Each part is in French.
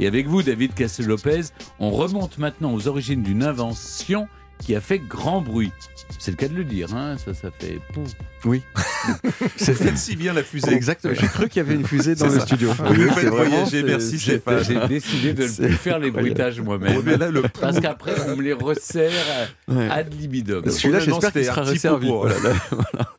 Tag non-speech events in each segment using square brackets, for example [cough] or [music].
Et avec vous, David Cassel-Lopez, on remonte maintenant aux origines d'une invention qui a fait grand bruit. C'est le cas de le dire, hein ça, ça fait pouf. Oui. [laughs] C'est fait si bien la fusée. Exactement. J'ai cru qu'il y avait une fusée dans C'est le ça. studio. Vous le faites vraiment- voyager, c'est- merci c'est- Stéphane. J'ai décidé de ne C'est plus faire les bruitages moi-même. Parce qu'après, on me les resserre Ouais. ad libidum. Celui-là, j'espère qu'il sera resservi. là, voilà. [laughs]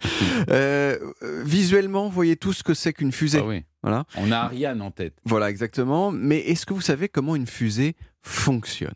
Euh, euh, visuellement, vous voyez tout ce que c'est qu'une fusée. Ah oui. Voilà. On a Ariane en tête. Voilà, exactement. Mais est-ce que vous savez comment une fusée fonctionne?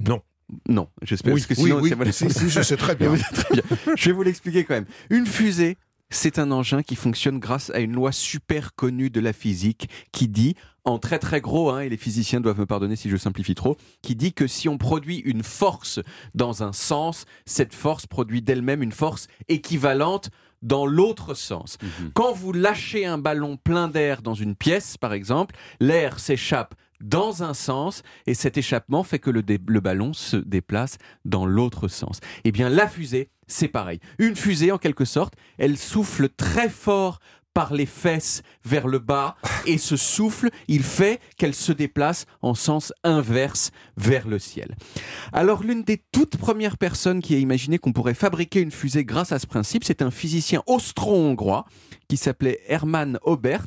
Non. Non, j'espère. Oui, parce que oui, sinon, oui, voilà. si, si, je sais très [laughs] bien. Oui, très bien. Je vais vous l'expliquer quand même. Une fusée, c'est un engin qui fonctionne grâce à une loi super connue de la physique qui dit, en très très gros, hein, et les physiciens doivent me pardonner si je simplifie trop, qui dit que si on produit une force dans un sens, cette force produit d'elle-même une force équivalente dans l'autre sens. Mhm. Quand vous lâchez un ballon plein d'air dans une pièce, par exemple, l'air s'échappe dans un sens et cet échappement fait que le, ballon se déplace dans l'autre sens. Eh bien, la fusée, c'est pareil. Une fusée, en quelque sorte, elle souffle très fort par les fesses vers le bas [laughs] et ce souffle, il fait qu'elle se déplace en sens inverse vers le ciel. Alors l'une des toutes premières personnes qui a imaginé qu'on pourrait fabriquer une fusée grâce à ce principe, c'est un physicien austro-hongrois qui s'appelait Hermann Obert.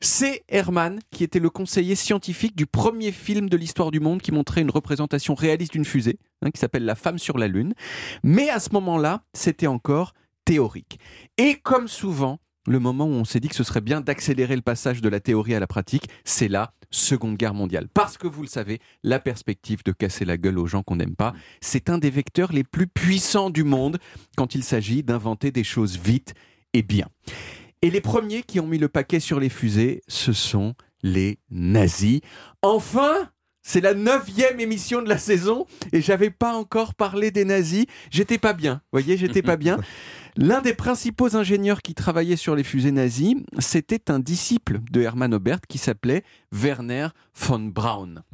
C'est Hermann qui était le conseiller scientifique du premier film de l'histoire du monde qui montrait une représentation réaliste d'une fusée, hein, qui s'appelle La femme sur la Lune. Mais à ce moment-là, c'était encore théorique. Et comme souvent, le moment où on s'est dit que ce serait bien d'accélérer le passage de la théorie à la pratique, c'est la Seconde Guerre mondiale. Parce que vous le savez, la perspective de casser la gueule aux gens qu'on n'aime pas, c'est un des vecteurs les plus puissants du monde quand il s'agit d'inventer des choses vite et bien. Et les premiers qui ont mis le paquet sur les fusées, ce sont les nazis. Enfin c'est la neuvième émission de la saison et j'avais pas encore parlé des nazis. J'étais pas bien. Vous voyez, j'étais pas bien. [laughs] L'un des principaux ingénieurs qui travaillait sur les fusées nazies, c'était un disciple de Hermann Obert qui s'appelait Werner von Braun.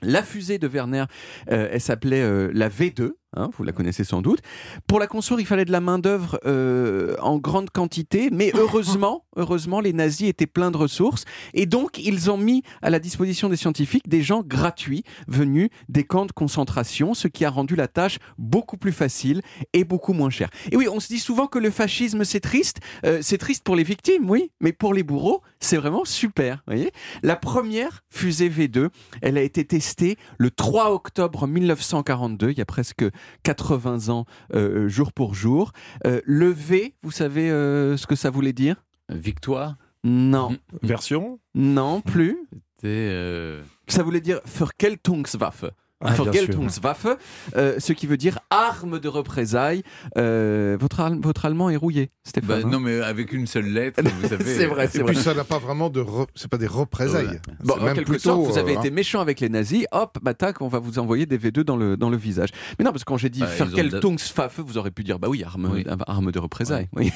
La fusée de Werner, euh, elle s'appelait euh, la V2, hein, vous la connaissez sans doute. Pour la construire, il fallait de la main-d'œuvre euh, en grande quantité, mais [laughs] heureusement, heureusement, les nazis étaient pleins de ressources et donc ils ont mis à la disposition des scientifiques des gens gratuits venus des camps de concentration, ce qui a rendu la tâche beaucoup plus facile et beaucoup moins chère. Et oui, on se dit souvent que le fascisme c'est triste, Euh, c'est triste pour les victimes, oui, mais pour les bourreaux, c'est vraiment super. vous Voyez, la première fusée V2, elle a été testée le 3 octobre 1942, il y a presque 80 ans euh, jour pour jour. Euh, le V, vous savez euh, ce que ça voulait dire? Victoire, Non, [laughs] Version? Non plus. euh, Ça voulait dire Vergeltungswaffe. Ah. Vergeltungswaffe, euh, ce qui veut dire arme de représailles. Euh, votre, al- votre allemand est rouillé, Stéphane. bah, hein non, mais avec une seule lettre, vous [laughs] savez. C'est vrai, c'est Et vrai. puis ça n'a pas vraiment de. re- C'est pas des représailles. Ouais. Bon, en même quelque plutôt, sorte, vous avez euh, été méchant avec les nazis, hop, bah tac, on va vous envoyer des V2 dans le, dans le visage. Mais non, parce que quand j'ai dit Ah, Vergeltungswaffe, vous aurez pu dire, bah oui, arme, Oui. arme de représailles. Oui.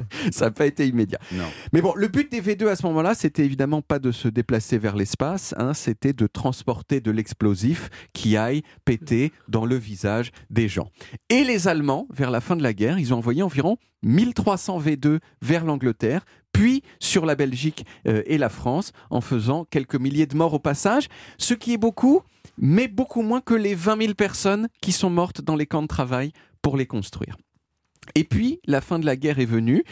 [laughs] Ça n'a pas été immédiat. Non. Mais bon, le but des V2 à ce moment-là, c'était évidemment pas de se déplacer vers l'espace, hein, c'était de transporter de l'explosif qui aille péter dans le visage des gens. Et les Allemands, vers la fin de la guerre, ils ont envoyé environ 1300 V2 vers l'Angleterre, puis sur la Belgique euh, et la France, en faisant quelques milliers de morts au passage, ce qui est beaucoup, mais beaucoup moins que les 20 000 personnes qui sont mortes dans les camps de travail pour les construire. Et puis, la fin de la guerre est venue,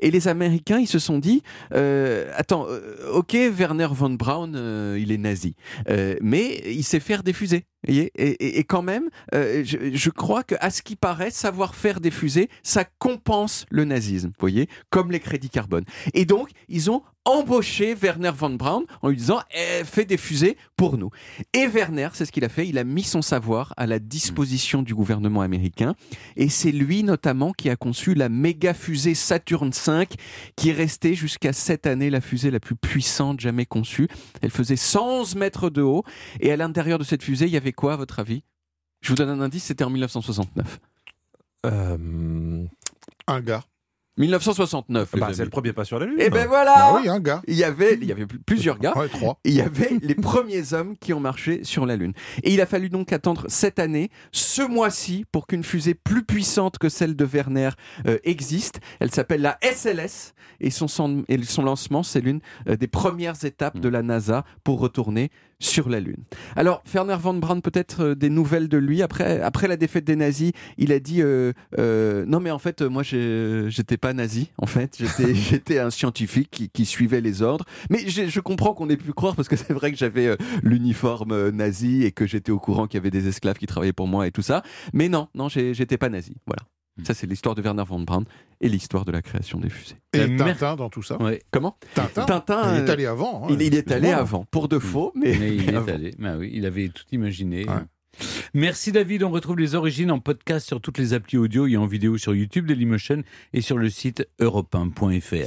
et les Américains, ils se sont dit, euh, attends, euh, ok, Werner von Braun, euh, il est nazi, mais il sait faire des fusées. Et, et- et quand même, euh, je, crois que, à ce qui paraît, savoir faire des fusées, ça compense le nazisme, voyez, comme les crédits carbone. Et donc, ils ont embauché Werner von Braun en lui disant, eh, fais des fusées pour nous. Et Werner, c'est ce qu'il a fait, il a mis son savoir à la disposition du gouvernement américain. Et c'est lui notamment qui a conçu la méga fusée Saturn V, qui est restée jusqu'à cette année la fusée la plus puissante jamais conçue. Elle faisait 111 mètres de haut. Et à l'intérieur de cette fusée, il y avait quoi, à votre avis? Je vous donne un indice, c'était en 1969. Euh, Un gars. 1969. les Bah, c'est le premier pas sur la Lune. Et ben Bah voilà oui, un gars. il, y avait, il y avait plusieurs gars. Ouais, trois. Il y avait les premiers hommes qui ont marché sur la Lune. Et il a fallu donc attendre cette année, ce mois-ci, pour qu'une fusée plus puissante que celle de Werner euh, existe. Elle s'appelle la SLS et son, son- et son lancement, c'est l'une euh, des premières étapes de la NASA pour retourner sur la Lune. Alors, Werner von Braun, peut-être euh, des nouvelles de lui. Après, après la défaite des nazis, il a dit euh, euh, Non, mais en fait, moi, j'étais pas nazi. En fait, j'étais [laughs] j'étais un scientifique qui, qui suivait les ordres. Mais je comprends qu'on ait pu croire parce que c'est vrai que j'avais euh, l'uniforme euh, nazi et que j'étais au courant qu'il y avait des esclaves qui travaillaient pour moi et tout ça. Mais non, non, j'ai- j'étais pas nazi. Voilà. Ça, c'est l'histoire de Werner von Braun et l'histoire de la création des fusées. Et Euh, mer- Tintin dans tout ça. Ouais, Comment? Tintin. Tintin, Il est allé avant. hein, il, [laughs] il est allé avant, pour de faux, mais, mais il est avant. allé. Bah oui, il avait tout imaginé. Ouais. Merci David, on retrouve les origines en podcast sur toutes les applis audio et en vidéo sur YouTube Dailymotion et sur le site europe1.fr.